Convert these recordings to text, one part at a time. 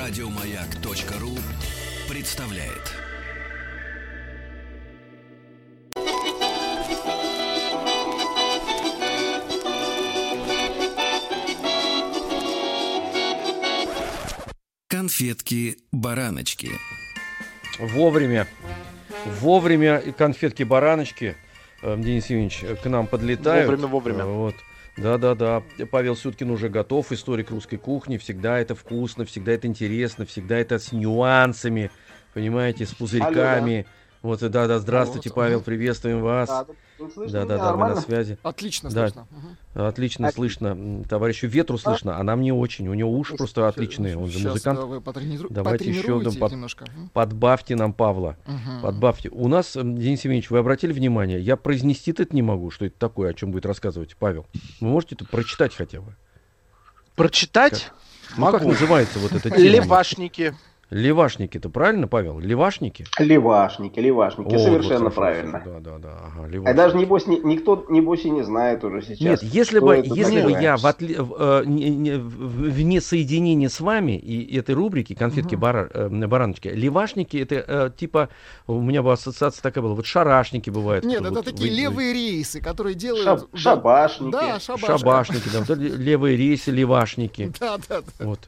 Радиомаяк.ру представляет. Конфетки-бараночки. Вовремя, вовремя конфетки-бараночки, э, Денис Евгеньевич, к нам подлетают. Вовремя, вовремя. Вот. Да-да-да, Павел Сюткин уже готов, историк русской кухни, всегда это вкусно, всегда это интересно, всегда это с нюансами, понимаете, с пузырьками. Алло, Вот, и да-да, здравствуйте, Вот. Павел, приветствуем вас. Да, слышите Да-да-да, меня мы на связи. Отлично Да. слышно. Отлично Отлично. слышно. Товарищу Ветру слышно, а нам не очень. У него уши просто отличные, он же музыкант. да, вы потрениру- Давайте еще под- немножко. Подбавьте нам Павла. Мгм. Подбавьте. У нас, Денис Евгеньевич, вы обратили внимание, я произнести это не могу, что это такое, о чем будет рассказывать Павел. Вы можете это прочитать хотя бы? Прочитать? Ну, как Могу. называется вот это тема? Левашники. Левашники-то, правильно, Павел? Левашники? Левашники, левашники, О, совершенно вот, правильно. Да, да, да. Ага, А левашники. даже, небось, ни- никто, небось, и не знает уже сейчас. Нет, если бы, это если бы я в отли- в, э, в- вне соединения с вами и этой рубрики конфетки Мгм. бара- э, бараночки, левашники это э, типа у меня бы ассоциация такая была, вот шарашники бывают. Нет, это вот такие вы- вы- левые рейсы, которые делают... Шаб- да, шабашники. Да, шабашки. шабашники, да, левые рейсы, левашники, Да, да, да. вот,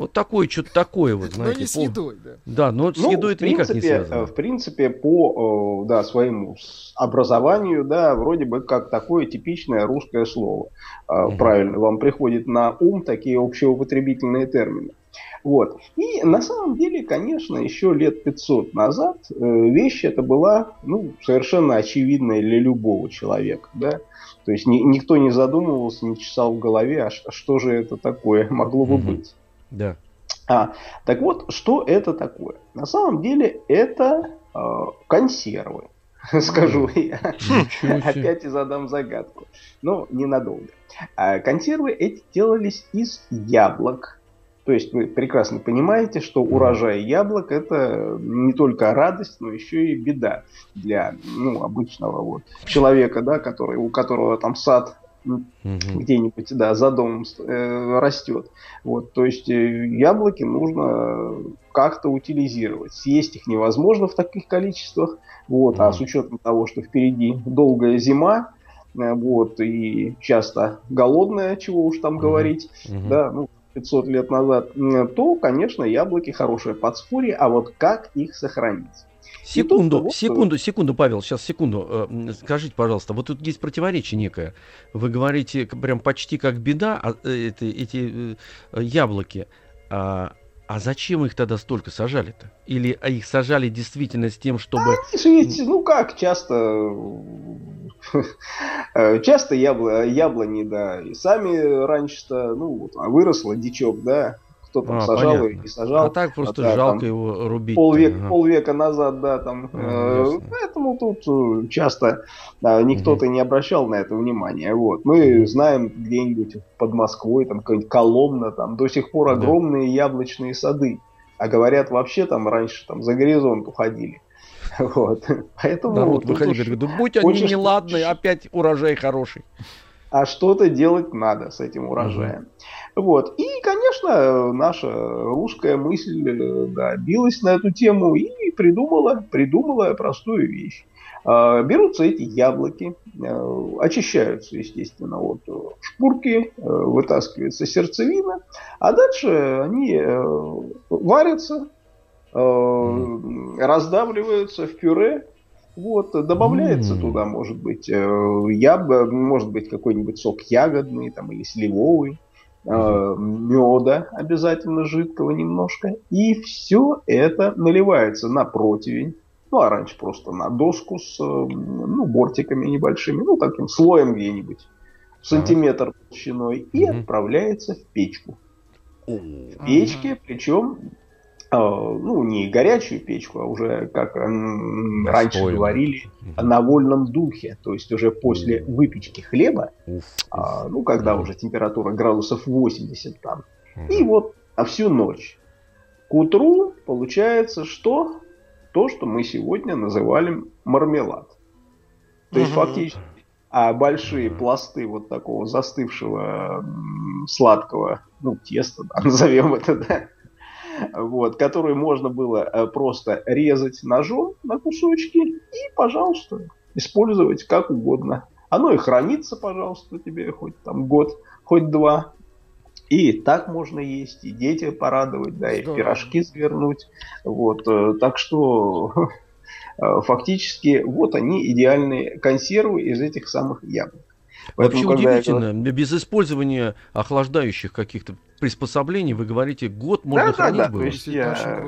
вот такое что-то такое вот, Но знаете. не с едой, да. Да, но с Ну, едой в это никак не принципе, связано. э, В принципе, по э, да, своему образованию, да, вроде бы как такое типичное русское слово. Мгм. Правильно, вам приходит на ум такие общеупотребительные термины. Вот. И на самом деле, конечно, еще лет 500 назад вещь эта была ну, совершенно очевидная для любого человека. Да? То есть ни- никто не задумывался, не чесал в голове, а что же это такое могло бы быть. Да. А, так вот, что это такое? На самом деле это э, консервы. Скажу я. Опять и задам загадку. Но ненадолго. А консервы эти делались из яблок. То есть вы прекрасно понимаете, что урожай яблок это не только радость, но еще и беда для ну, обычного вот человека, да, который, у которого там сад Мгм. где-нибудь, да, за домом э, растет. Вот, то есть э, яблоки нужно как-то утилизировать. Съесть их невозможно в таких количествах. Вот, а Мгм. с учетом того, что впереди долгая зима, э, вот, и часто голодная, чего уж там Мгм. говорить, Мгм. да, ну, 500 лет назад, то, конечно, яблоки хорошее подспорье, а вот как их сохранить? Секунду, вот, секунду, секунду, Павел, сейчас секунду. Э, Скажите, пожалуйста, вот тут есть противоречие некое. Вы говорите прям почти как беда, а, э, это- эти э, яблоки. А, а зачем их тогда столько сажали-то? Или а их сажали действительно с тем, чтобы... Же ведь, ну как, часто, часто яблони, да, и сами раньше-то, ну, вот, а выросло дичок, да, кто там А, сажал понятно. и не сажал. а так просто да, жалко там его рубить. полвека, Ага. полвека назад, да, там. А, э, поэтому тут э, часто да, никто-то не обращал на это внимания. Вот. Мы знаем где-нибудь под Москвой, там какая-нибудь Коломна, там до сих пор Да. огромные яблочные сады. А говорят, вообще там раньше там за горизонт уходили. Вот. Поэтому Народ тут выходил, говорит, да будь они неладные, опять урожай хороший. а что-то делать надо с этим урожаем. Вот. И, конечно, наша русская мысль э, да, билась на эту тему и придумала, придумала простую вещь. А, Берутся эти яблоки, э, очищаются, естественно, от шкурки, э, вытаскивается сердцевина, а дальше они варятся, раздавливаются в пюре, вот, добавляется М. туда, может быть, яб- может быть, какой-нибудь сок ягодный там, или сливовый, меда обязательно жидкого немножко. И все это наливается на противень. Ну, а раньше просто на доску с э, ну, бортиками небольшими, ну, таким слоем где-нибудь, сантиметр толщиной, и отправляется в печку. В печке, причем, э, ну, не горячую печку, а уже, как раньше говорили, на вольном духе, то есть уже после выпечки хлеба, а, ну, когда уже температура градусов 80 там, и вот а всю ночь. К утру получается что? То, что мы сегодня называли мармелад. То есть фактически а большие пласты вот такого застывшего сладкого, ну, теста, да, назовем это, да, вот, которую можно было э, просто резать ножом на кусочки и, пожалуйста, использовать как угодно. Оно и хранится, пожалуйста, тебе хоть там год, хоть два. И так можно есть, и дети порадовать, да, и пирожки свернуть. Вот, э, так что э, фактически вот они идеальные консервы из этих самых яблок. Поэтому, Вообще удивительно, говорю... без использования охлаждающих каких-то приспособлений, вы говорите, год можно да, хранить да, да. было? То есть я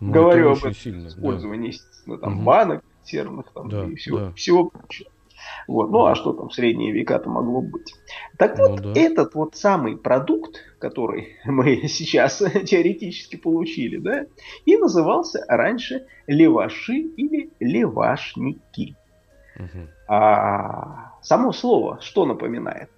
ну, говорю об этом сильно, использовании, да. естественно, там, угу. банок, термных там, да, и всего, да. всего прочего. Вот. Ну а что там в средние века-то могло быть? Так ну, вот, да. этот вот самый продукт, который мы сейчас теоретически получили, да, и назывался раньше леваши или левашники. Угу. А, само слово что напоминает?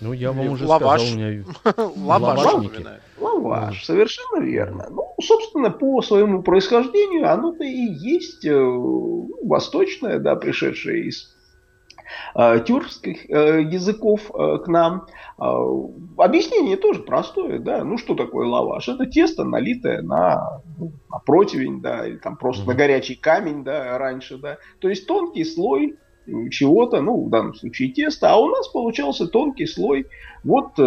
Ну, я вам уже лаваш. сказал, у меня лаваш. Лаваш, совершенно верно. Ну, собственно, по своему происхождению оно-то и есть э, восточное, да, пришедшее из э, тюркских э, языков к нам. Э, объяснение тоже простое, да. Ну, что такое лаваш? Это тесто, налитое на, ну, на противень, да, или там просто mm-hmm. на горячий камень, да, раньше, да. То есть тонкий слой чего-то, ну, в данном случае теста, а у нас получался тонкий слой вот э,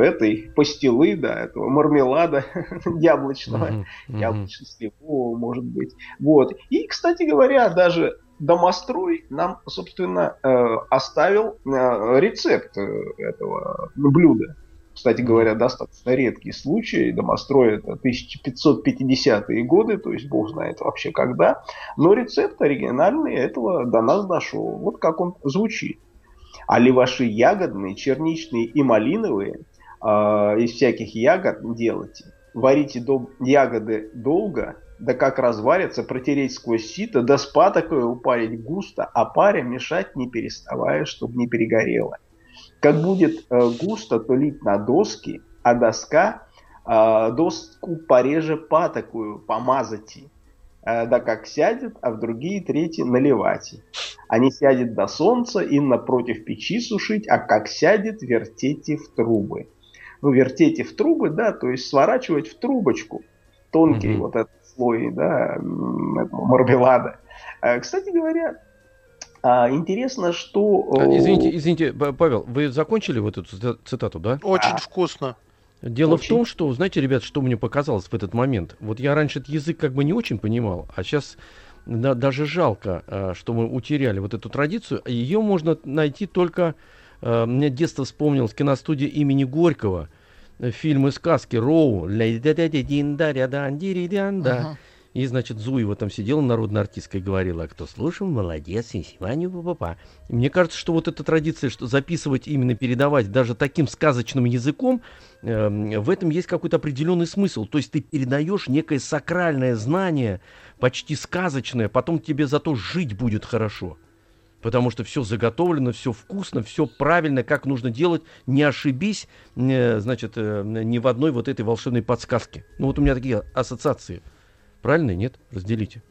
этой пастилы, да, этого мармелада яблочного, uh-huh. яблочно-сливового, может быть. Вот. И, кстати говоря, даже домострой нам, собственно, э, оставил э, рецепт э, этого блюда. Кстати говоря, достаточно редкий случай. Домострой это 1550-е годы, то есть бог знает вообще когда. Но рецепт оригинальный этого до нас дошел. Вот как он звучит. А леваши ягодные, черничные и малиновые э, из всяких ягод делайте. Варите до... ягоды долго, да как разварятся, протереть сквозь сито, да спа такое упарить густо, а паре мешать не переставая, чтобы не перегорело. Как будет э, густо, то лить на доски, а доска э, доску пореже па такую помазать. Э, да как сядет, а в другие третьи наливать. А не сядет до солнца и напротив печи сушить, а как сядет, вертите в трубы. Ну, вертите в трубы, да, то есть сворачивать в трубочку тонкий mm-hmm. вот этот слой, да, мармелада. Кстати говоря, а, интересно, что... А, извините, извините, Павел, вы закончили вот эту цитату, да? Очень а. вкусно. Дело очень. в том, что, знаете, ребят, что мне показалось в этот момент? Вот я раньше этот язык как бы не очень понимал, а сейчас да, даже жалко, а, что мы утеряли вот эту традицию. Ее можно найти только... Мне детство вспомнилось киностудия имени Горького, фильмы сказки Роу. Uh-huh. И, значит, Зуева там сидела, народная артистка, и говорила, кто слушал, молодец, и сегодня папа. Мне кажется, что вот эта традиция, что записывать, именно передавать даже таким сказочным языком, э, в этом есть какой-то определенный смысл. То есть ты передаешь некое сакральное знание, почти сказочное, потом тебе зато жить будет хорошо. Потому что все заготовлено, все вкусно, все правильно, как нужно делать. Не ошибись, э, значит, э, ни в одной вот этой волшебной подсказке. Ну вот у меня такие ассоциации. Правильно, нет? Разделите.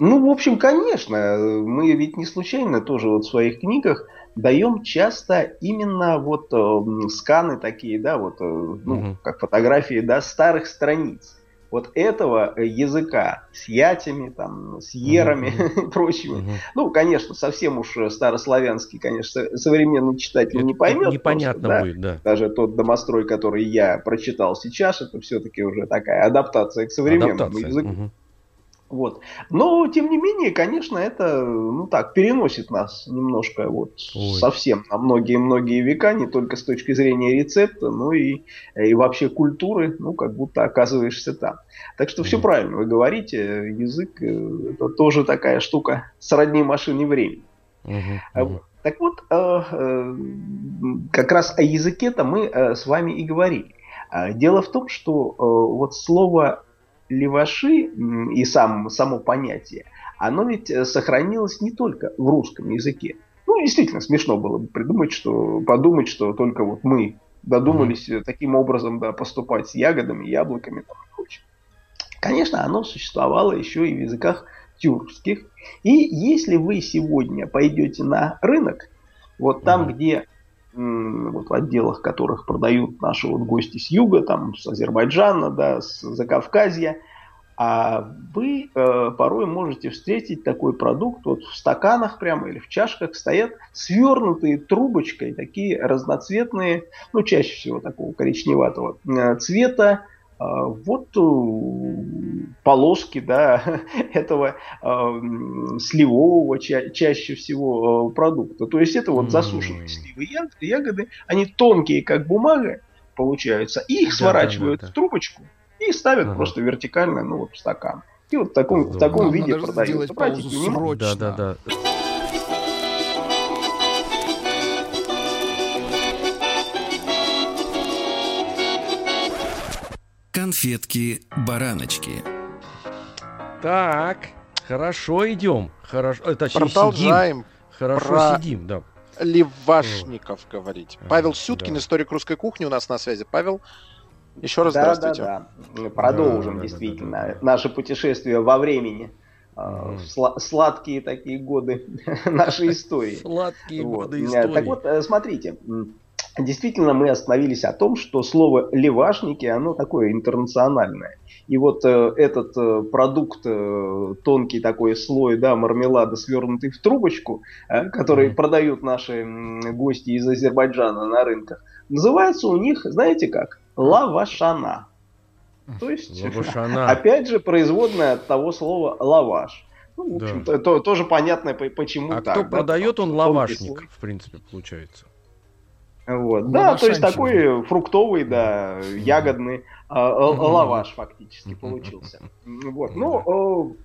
Ну, в общем, конечно, мы ведь не случайно тоже вот в своих книгах даем часто именно вот э, сканы такие, да, вот, э, ну, угу. как фотографии, да, старых страниц. Вот этого языка с ятями, там, с ерами угу. и прочими. Угу. Ну, конечно, совсем уж старославянский, конечно, современный читатель это не поймет. Непонятно просто, будет, да. Даже тот домострой, который я прочитал сейчас, это все-таки уже такая адаптация к современному адаптация. языку. Угу. Вот. Но, тем не менее, конечно, это, ну так, переносит нас немножко вот Ой. совсем на многие-многие века, не только с точки зрения рецепта, но и, и вообще культуры, ну, как будто оказываешься там. Так что все правильно вы говорите, язык э, это тоже такая штука сродни машине времени. Угу, угу. Так вот, э, э, как раз о языке-то мы с вами и говорили. Дело в том, что вот слово леваши и сам, само понятие, оно ведь э, сохранилось не только в русском языке. Ну, действительно, смешно было бы придумать, что, подумать, что только вот мы додумались mm-hmm. таким образом да, поступать с ягодами, яблоками там, и прочим. Конечно, оно существовало еще и в языках тюркских. И если вы сегодня пойдете на рынок, вот там, mm-hmm. где вот в отделах которых продают наши вот гости с юга, там с Азербайджана, да, с Закавказья, а вы э, порой можете встретить такой продукт вот в стаканах прямо или в чашках стоят свернутые трубочкой такие разноцветные, ну чаще всего такого коричневатого э, цвета, вот э, полоски да, этого э, сливового ча- чаще всего э, продукта. То есть это вот засушенные сливы ягоды, ягоды, они тонкие как бумага получаются, и их да, сворачивают да, да, да. в трубочку и ставят ага. просто вертикально, ну вот в стакан. И вот в таком, в таком Нам виде продают. Обратите внимание. Да, да, да. Конфетки-бараночки. Так, хорошо идем. Хорошо, э, точнее, Продолжаем. Сидим. Хорошо про... сидим, да. Левашников говорить. Павел Сюткин, да. историк русской кухни у нас на связи. Павел, еще раз да, здравствуйте. Да, да. Мы продолжим да, действительно да, да, да. наше путешествие во времени. Mm. Сла- сладкие такие годы нашей истории. Сладкие вот. годы истории. Так вот, э, смотрите, действительно мы остановились о том, что слово левашники, оно такое интернациональное. И вот э, этот э, продукт, э, тонкий такой слой, да, мармелада, свернутый в трубочку, э, который mm. продают наши гости из Азербайджана на рынках, называется у них, знаете как? лавашана. То есть, лавашана. опять же, производная от того слова лаваш. Ну, в общем-то, да. то, тоже понятно, почему а так. кто да, продает, он лавашник, в принципе, получается. Вот. Да, то есть такой фруктовый, да, ягодный а, лаваш фактически получился. Вот. Ну,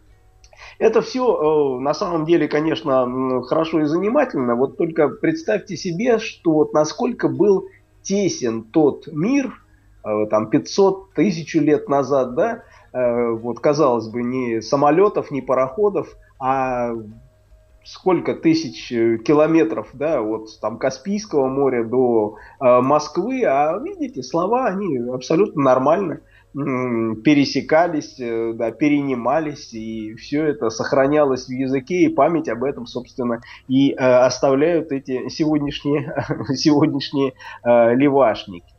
это все на самом деле, конечно, хорошо и занимательно. Вот только представьте себе, что вот насколько был тесен тот мир, Э, там 500 тысяч лет назад, да, э, вот казалось бы, ни самолетов, ни пароходов, а сколько тысяч э, километров, да, от там Каспийского моря до э, Москвы, а видите, слова, они абсолютно нормально пересекались, да, перенимались, и все это сохранялось в языке, и память об этом, собственно, и э, оставляют эти сегодняшние, сегодняшние э, левашники.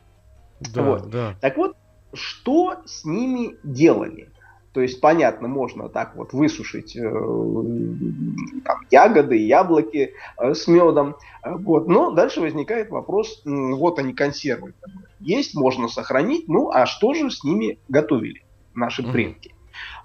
Да, вот. да. Так вот, что с ними делали? То есть, понятно, можно так вот высушить э, там, ягоды, яблоки э, с медом. Вот. Но дальше возникает вопрос, э, вот они консервы. Есть, можно сохранить. Ну, а что же с ними готовили наши предки?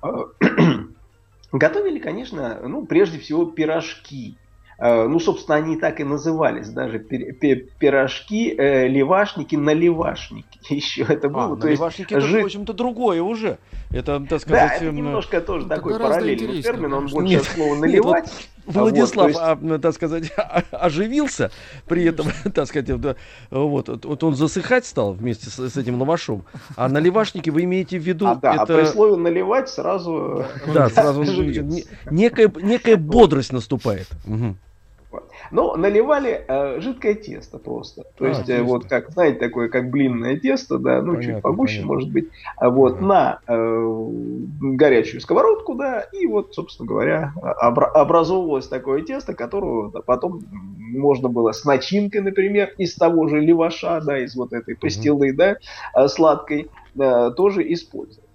Mm-hmm. Готовили, конечно, ну, прежде всего пирожки. Э, ну, собственно, они так и назывались, даже пирожки, э, левашники, наливашники. Еще это было. А, то наливашники есть, это, жи... в общем-то, другое уже. Это, так сказать... Да, это эм, немножко тоже это такой параллельный термин, он больше Нет. слово наливать. Нет, вот Владислав, вот, есть... а, так сказать, оживился, при этом, так сказать, вот, вот он засыхать стал вместе с, с этим лавашом. А наливашники вы имеете в виду... А, да, это... а при слове наливать сразу... Да, сразу некая, некая бодрость наступает. Угу. Но наливали э, жидкое тесто просто. То а, есть, э, вот как, знаете, такое, как блинное тесто, да, ну, понятно, чуть погуще, понятно. может быть, а вот ага. на э, горячую сковородку, да, и вот, собственно говоря, обра- образовывалось такое тесто, которое да, потом можно было с начинкой, например, из того же леваша, да, из вот этой пастилы, да, э, сладкой, да, тоже использовать.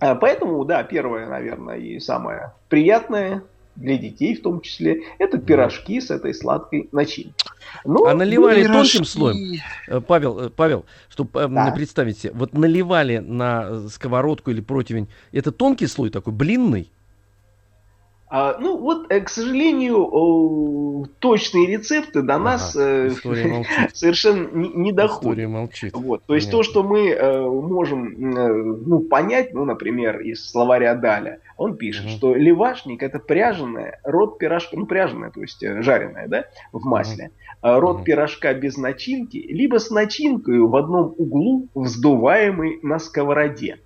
Э, поэтому, да, первое, наверное, и самое приятное для детей в том числе, это пирожки с этой сладкой начинкой. Ну, а наливали пирожки. тонким слоем, э, Павел, э, Павел, чтобы э, да. представить себе, вот наливали на сковородку или противень, это тонкий слой такой, блинный? А, ну вот, к сожалению, точные рецепты до ага, нас совершенно не, не доходят. История молчит. Вот, то есть Понятно. то, что мы можем ну, понять, ну, например, из словаря Даля, он пишет, угу. что левашник это пряженая род пирожка, ну пряженая, то есть э, жареная, да, в масле, угу. род угу. пирожка без начинки, либо с начинкой в одном углу, вздуваемый на сковороде.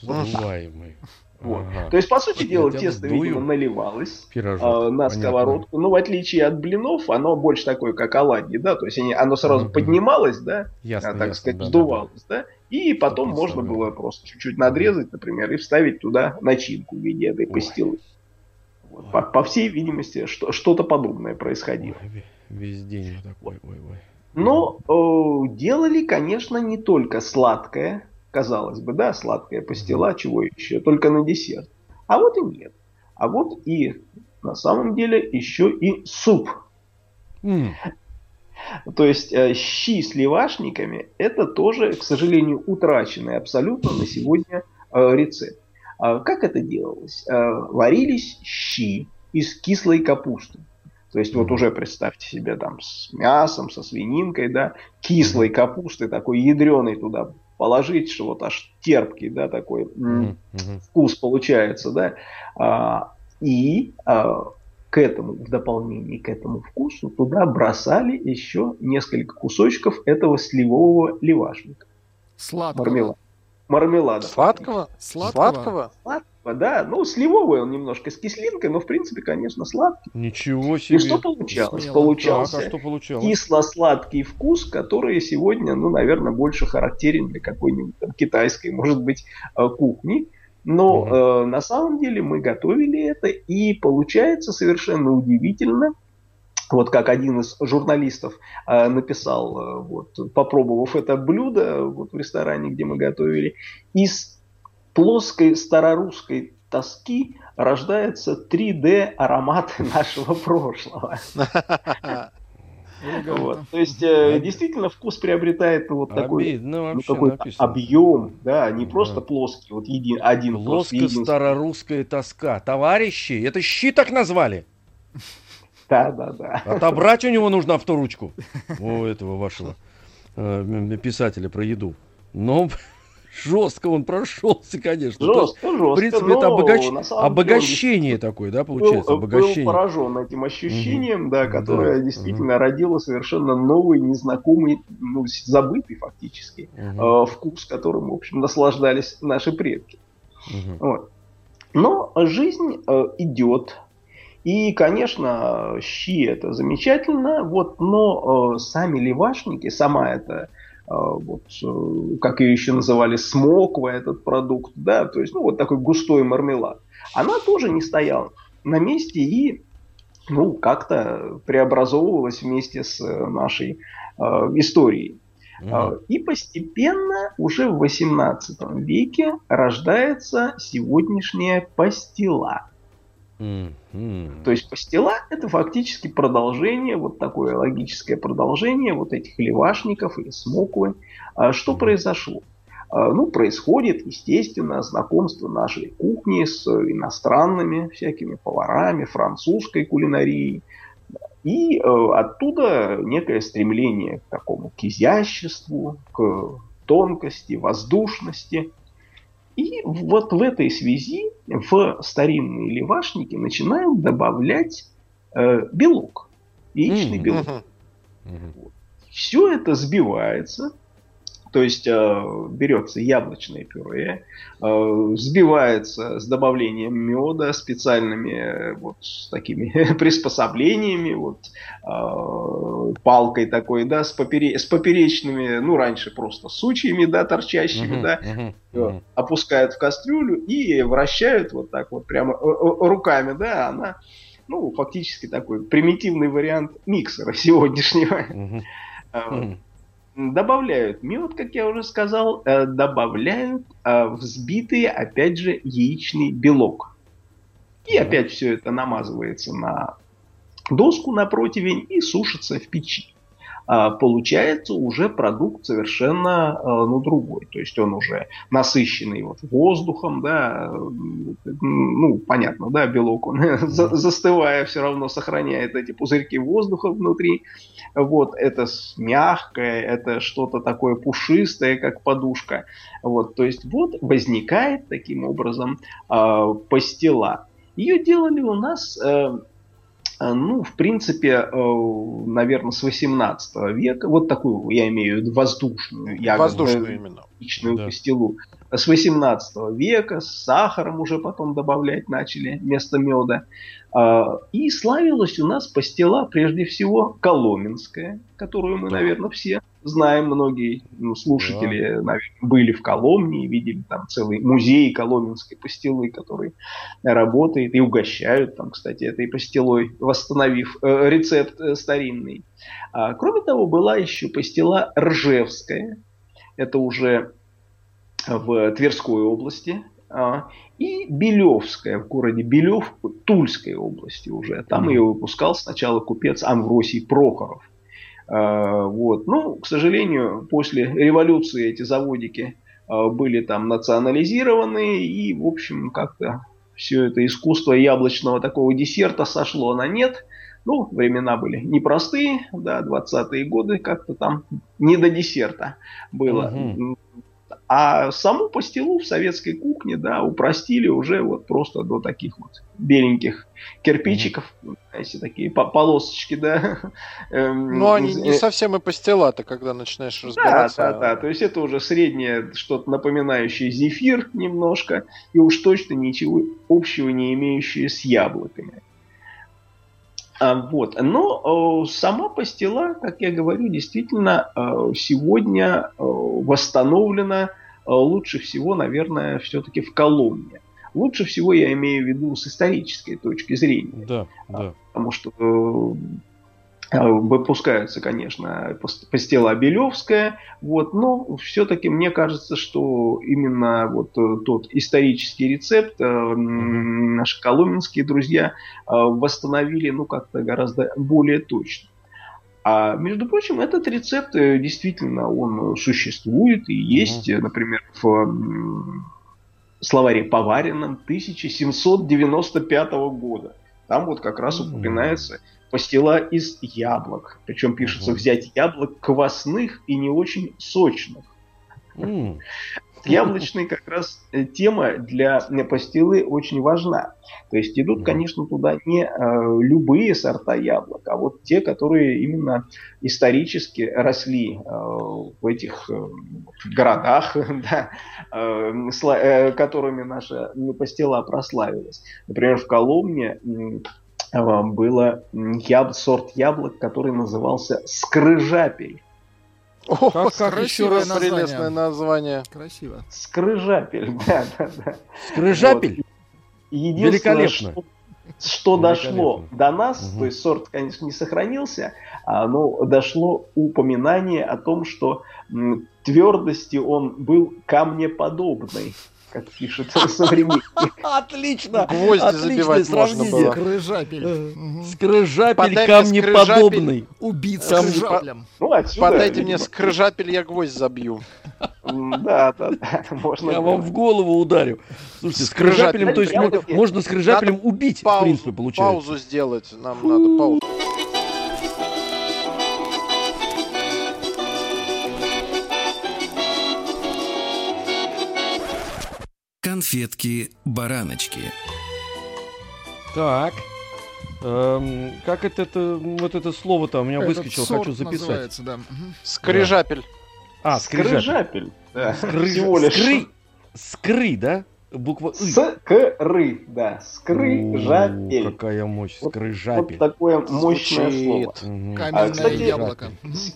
Вздуваемый. Вот. Ага. То есть, по сути дела, тесто, вдую. видимо, наливалось пирожок, э, на сковородку. Ну, в отличие от блинов, оно больше такое, как оладьи, да, то есть они, оно сразу угу. поднималось, да, ясно, так ясно, сказать, да, вздувалось, да, да, и потом можно было просто чуть-чуть надрезать, например, и вставить туда начинку в виде этой пастилы. Вот. По, по всей видимости, что, что-то подобное происходило. Весь день вот такой, ой, ой. Но э, делали, конечно, не только сладкое, казалось бы, да, сладкое пастила, чего еще, только на десерт. А вот и нет. А вот и на самом деле еще и суп. Mm. То есть э, щи с левашниками это тоже, к сожалению, утраченный абсолютно на сегодня э, рецепт. А как это делалось? Э, варились щи из кислой капусты. То есть вот уже представьте себе там с мясом, со свининкой, да, кислой капусты, такой ядреной туда положить, что вот аж терпкий, да, такой mm-hmm. вкус получается, да. А, и а, к этому, в дополнение к этому вкусу, туда бросали еще несколько кусочков этого сливового левашника. Сладкого. Мармелад. Мармелада. Сладкого? Сладкого? Сладкого? Сладкого, да. Ну, сливовый он немножко с кислинкой, но в принципе, конечно, сладкий. Ничего себе. И что получалось? Смело. Получался так, а что получалось? кисло-сладкий вкус, который сегодня, ну, наверное, больше характерен для какой-нибудь там китайской, может быть, э, кухни. Но угу. э, на самом деле мы готовили это, и получается совершенно удивительно. Вот как один из журналистов э, написал, э, вот, попробовав это блюдо вот, в ресторане, где мы готовили, из плоской старорусской тоски рождается 3D аромат нашего прошлого. Вот. То есть э, действительно вкус приобретает вот такой ну, какой объем, да, не просто плоский, вот един, один Плоско-старорусская тоска. Товарищи, это щи так назвали? Да, да, да. Отобрать у него нужно авторучку. У этого вашего э, писателя про еду. Но жестко он прошелся, конечно. Жестко, жестко. В принципе, это обогач... обогащение деле, такое, да, получается? Был, обогащение. был поражен этим ощущением, угу. да, которое угу. действительно угу. родило совершенно новый, незнакомый, ну, забытый фактически угу. э, вкус, которым, в общем, наслаждались наши предки. Угу. Вот. Но жизнь э, идет. И, конечно, щи это замечательно, вот, но э, сами левашники, сама эта а, вот, э, как ее еще называли, смоква этот продукт, да, то есть, ну, вот такой густой мармелад. Она тоже не стояла на месте и, ну, как-то преобразовывалась вместе с э, нашей э, историей. Mm-hmm. И постепенно уже в 18 веке рождается сегодняшняя пастила. Mm-hmm. То есть пастила это фактически продолжение, вот такое логическое продолжение вот этих левашников или смоквы. А что произошло? А, ну, происходит, естественно, знакомство нашей кухни с иностранными всякими поварами, французской кулинарией. И э, оттуда некое стремление к такому к изяществу, к тонкости, воздушности. И вот в этой связи в старинные левашники начинают добавлять э, белок, яичный белок. Mm-hmm. Все это сбивается, то есть э, берется яблочное пюре, э, взбивается с добавлением меда специальными э, вот такими приспособлениями, вот палкой такой, да, с, попере, с поперечными, ну раньше просто сучьями, да, торчащими, uh-huh, да, uh-huh, uh-huh. опускают в кастрюлю и вращают вот так вот прямо руками, да, она ну, фактически такой примитивный вариант миксера сегодняшнего. Uh-huh. Uh-huh добавляют мед, как я уже сказал, э, добавляют э, взбитый, опять же, яичный белок. И опять все это намазывается на доску на противень и сушится в печи. А, получается уже продукт совершенно а, ну, другой. То есть он уже насыщенный вот воздухом, да, ну, понятно, да, белок, он застывая все равно сохраняет эти пузырьки воздуха внутри. Вот, это мягкое, это что-то такое пушистое, как подушка. Вот, то есть вот возникает таким образом э, пастила. Ее делали у нас э, Э, ну, в принципе, э, наверное, с 18 века, вот такую, я имею в виду воздушную, ягодную, воздушную именно. личную да. пастилу. С 18 века с сахаром уже потом добавлять начали вместо меда. Э, и славилась у нас пастила, прежде всего, коломенская, которую мы, наверное, все знаем, многие ну, слушатели, да. наверное, были в Коломне и видели там целый музей коломенской пастилы, который работает и угощают там, кстати, этой пастилой, восстановив э, рецепт э, старинный. А, кроме того, была еще пастила Ржевская, это уже в Тверской области, а, и Белевская в городе Белев, Тульской области уже. Там ее выпускал сначала купец Амвросий Прохоров. А, вот. Ну, к сожалению, после революции эти заводики а, были там национализированы, и, в общем, как-то все это искусство яблочного такого десерта сошло на нет. Ну, времена были непростые, да, 20-е годы как-то там не до десерта было. Угу. А саму пастилу в советской кухне, да, упростили уже вот просто до таких вот беленьких кирпичиков, знаете, такие полосочки, да. Эм, ну, они не совсем и пастила-то, когда начинаешь разбираться. Да, да, да, то есть это уже среднее, что-то напоминающее зефир немножко, и уж точно ничего общего не имеющее с яблоками. А, вот. Но э, сама пастила, как я говорю, действительно э, сегодня э, восстановлена лучше всего, наверное, все-таки в Коломне. Лучше всего я имею в виду с исторической точки зрения. Да, да. Потому что Э, выпускаются, конечно, постела Белевская, вот, но все-таки мне кажется, что именно вот э, тот исторический рецепт э, наши коломенские друзья восстановили, ну, как-то гораздо более точно. А между прочим, этот рецепт действительно он существует и есть, mm-hmm. например, в словаре поваренном 1795 года. Там вот как раз mm-hmm. упоминается пастила из яблок. Причем пишется взять яблок квасных и не очень сочных. Mm. Яблочная как раз э, тема для пастилы очень важна. То есть идут, конечно, туда не э, любые сорта яблок, а вот те, которые именно исторически росли э, в этих э, городах, да, э, э, которыми наша пастила прославилась. Например, в Коломне было яб, сорт яблок, который назывался скрыжапель. О, как, как еще раз название. прелестное название. Красиво. Скрыжапель, да, да, да. Скрыжапель? Вот. Великолепно. Что, что дошло до нас, угу. то есть сорт, конечно, не сохранился, а, но дошло упоминание о том, что твердости он был камнеподобный как пишет современник. Отлично! Гвозди Отличное сравнение. Скрыжапель. Э, скрыжапель камнеподобный. Убийца скрыжаплем. Ну, Подайте мне скрыжапель, я гвоздь забью. Да, да, да. Можно я вам в голову ударю. Слушайте, скрыжапелем, то есть можно скрыжапелем убить, в принципе, получается. Паузу сделать, нам надо паузу. Конфетки-бараночки. Так. Эм, как это, это, вот это слово-то у меня Этот выскочило, хочу записать. Да. Скрижапель. А, скрижапель. Скрижапель. Да. Скрыж... Всего лишь. Скры... Скры, да? Буква И. Скры, да. Скрыжапель. Какая мощь. Скрыжапель. Вот, вот такое мощное слово. Каменное а, кстати, яблоко.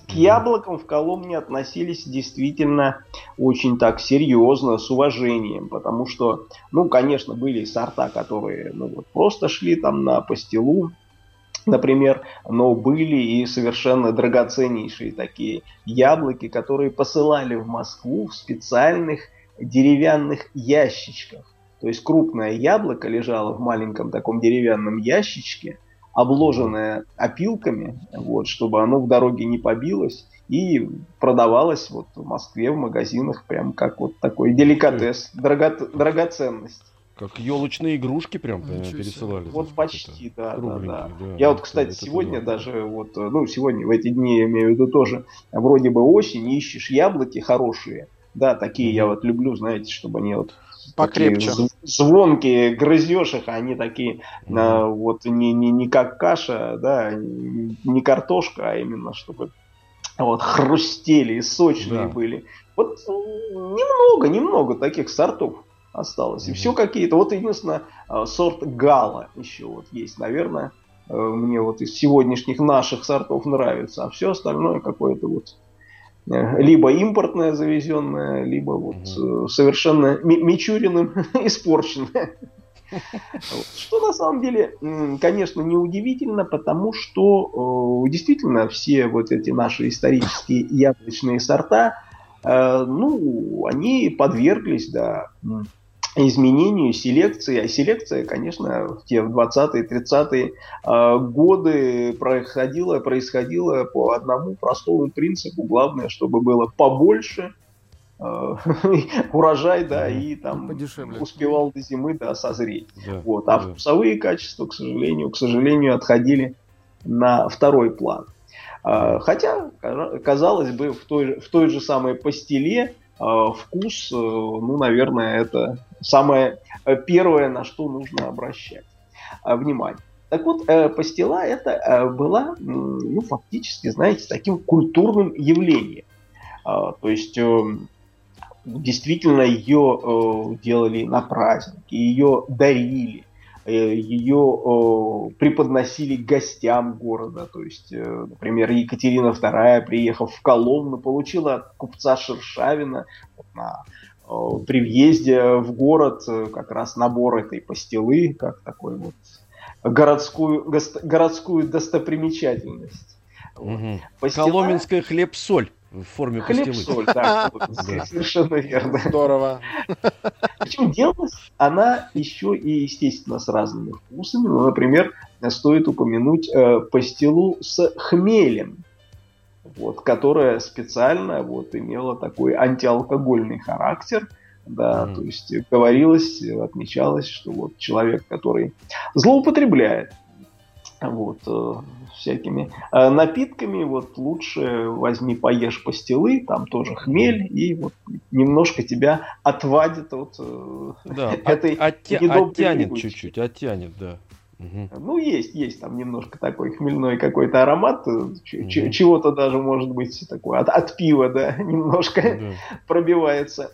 К яблокам в Коломне относились действительно очень так серьезно, с уважением, потому что, ну, конечно, были сорта, которые ну, вот, просто шли там на пастилу, например, но были и совершенно драгоценнейшие такие яблоки, которые посылали в Москву в специальных деревянных ящичках. То есть крупное яблоко лежало в маленьком таком деревянном ящичке, обложенное опилками, вот, чтобы оно в дороге не побилось, и продавалось вот в Москве в магазинах прям как вот такой деликатес, драго драгоценность. Как елочные игрушки прям ну, пересылали. Вот почти, да, да, да, да. Я вот, кстати, это сегодня это даже вот, ну, сегодня в эти дни, я имею в виду тоже, вроде бы осень, ищешь яблоки хорошие, да, такие я вот люблю, знаете, чтобы они вот покрепче. звонкие, грызешь их, а они такие mm-hmm. а, вот не, не, не как каша, да, не картошка, а именно чтобы вот хрустели и сочные да. были. Вот немного, немного таких сортов осталось. Mm-hmm. И все какие-то. Вот единственное, а, сорт гала еще вот есть, наверное. Э, мне вот из сегодняшних наших сортов нравится. А все остальное какое-то вот либо импортное завезенное, либо вот угу. совершенно Мичуриным испорченное. Что на самом деле, конечно, неудивительно, потому что действительно все вот эти наши исторические яблочные сорта, ну, они подверглись, да, изменению селекции. А селекция, конечно, в те 20-е, 30-е э, годы происходила, происходила по одному простому принципу. Главное, чтобы было побольше э, урожай, да, и там Подешевле. успевал до зимы, да, созреть. Да, вот. А да. вкусовые качества, к сожалению, к сожалению, отходили на второй план. Э, хотя, казалось бы, в той, в той же самой пастиле вкус, э, ну, наверное, это самое э, первое, на что нужно обращать внимание. Так вот, пастила это была, ну, фактически, знаете, таким культурным явлением. То есть, действительно, ее делали на праздники, ее дарили. Э, ее преподносили гостям города. То есть, э, например, Екатерина II, приехав в Коломну, получила от купца Шершавина на, при въезде в город э, как раз набор этой пастилы, как такой вот городскую, городскую достопримечательность. Угу. Пастила... Коломенская хлеб-соль в форме Хлеб, пастилы. соль, да, совершенно верно. Здорово. Причем делалась она еще и, естественно, с разными вкусами. Ну, например, стоит упомянуть э, пастилу с хмелем, вот, которая специально вот, имела такой антиалкогольный характер. Да, mm. то есть говорилось, отмечалось, что вот человек, который злоупотребляет вот, э, всякими э, напитками, вот лучше возьми, поешь пастилы, там тоже хмель, и вот немножко тебя отвадит от э, да, этой от, оттянет чуть-чуть, оттянет, да. Угу. Ну, есть, есть там немножко такой хмельной какой-то аромат, угу. чего-то даже, может быть, такое от, от пива, да, немножко да. пробивается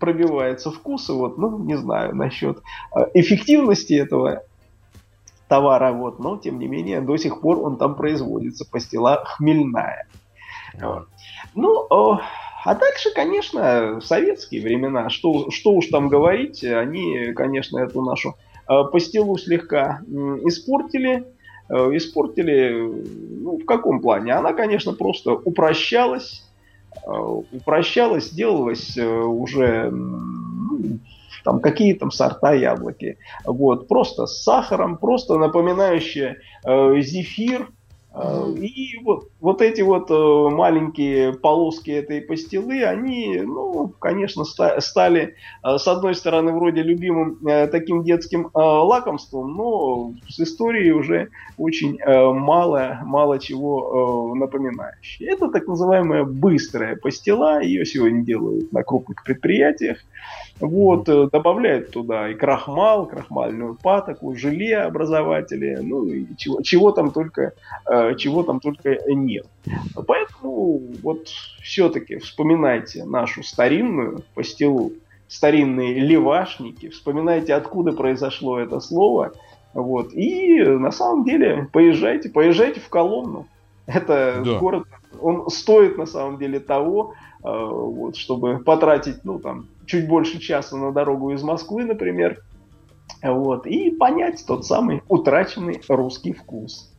пробивается вкус, и вот, ну, не знаю, насчет эффективности этого товара, вот, но тем не менее до сих пор он там производится, пастила хмельная. Вот. Ну, а дальше, конечно, советские времена, что, что уж там говорить, они, конечно, эту нашу э, пастилу слегка испортили, э, испортили, ну, в каком плане? Она, конечно, просто упрощалась, э, упрощалась, делалась уже ну, там какие там сорта яблоки. Вот, просто с сахаром, просто напоминающие э, зефир, Э, и вот, вот эти вот э, маленькие полоски этой пастилы, они, ну, конечно, стали, э, с одной стороны, вроде любимым таким детским лакомством, но с историей уже очень мало, мало чего напоминающее. Это так называемая быстрая пастила, ее сегодня делают на крупных предприятиях. Вот, добавляют туда и крахмал, крахмальную патоку, желе образователи, ну и чего, чего там только Э, чего там только нет. Поэтому вот все-таки вспоминайте нашу старинную пастилу, старинные левашники, вспоминайте, откуда произошло это слово, вот, и на самом деле поезжайте, поезжайте в Коломну. Это да. город, он стоит на самом деле того, э, вот, чтобы потратить, ну, там, чуть больше часа на дорогу из Москвы, например, вот, и понять тот самый утраченный русский вкус.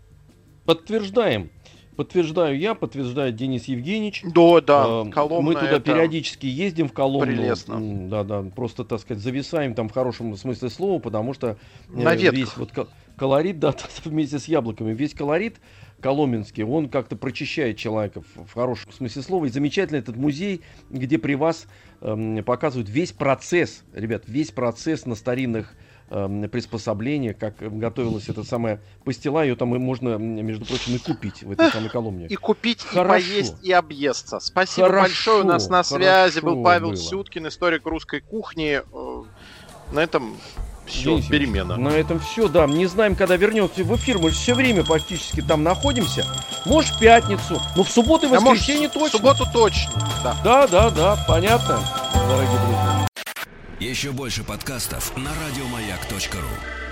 Подтверждаем. Подтверждаю я, подтверждает Денис Евгеньевич. Да, да. Коломна Мы туда это... периодически ездим в Коломну. Прелестно. Да, да. Просто, так сказать, зависаем там в хорошем смысле слова, потому что э, На весь вот колорит, да, вместе с яблоками, весь колорит коломенский, он как-то прочищает человека в, в хорошем смысле слова. И замечательно этот музей, где при вас э, показывают весь процесс, ребят, весь процесс на старинных э, приспособление, как готовилась эта самая пастила, ее там можно, между прочим, и купить в этой самой Коломне. И купить, хорошо. и поесть, и объесться. Спасибо хорошо, большое. У нас на связи был Павел было. Сюткин, историк русской кухни. Э, на этом все, Денис, перемена. На этом все, да. Не знаем, когда вернемся в эфир. Мы все время практически там находимся. Может, в пятницу. Но в субботу и а воскресенье а может, точно. В субботу точно, да. Да, да, да, понятно, дорогие друзья. Еще больше подкастов на радиомаяк.ру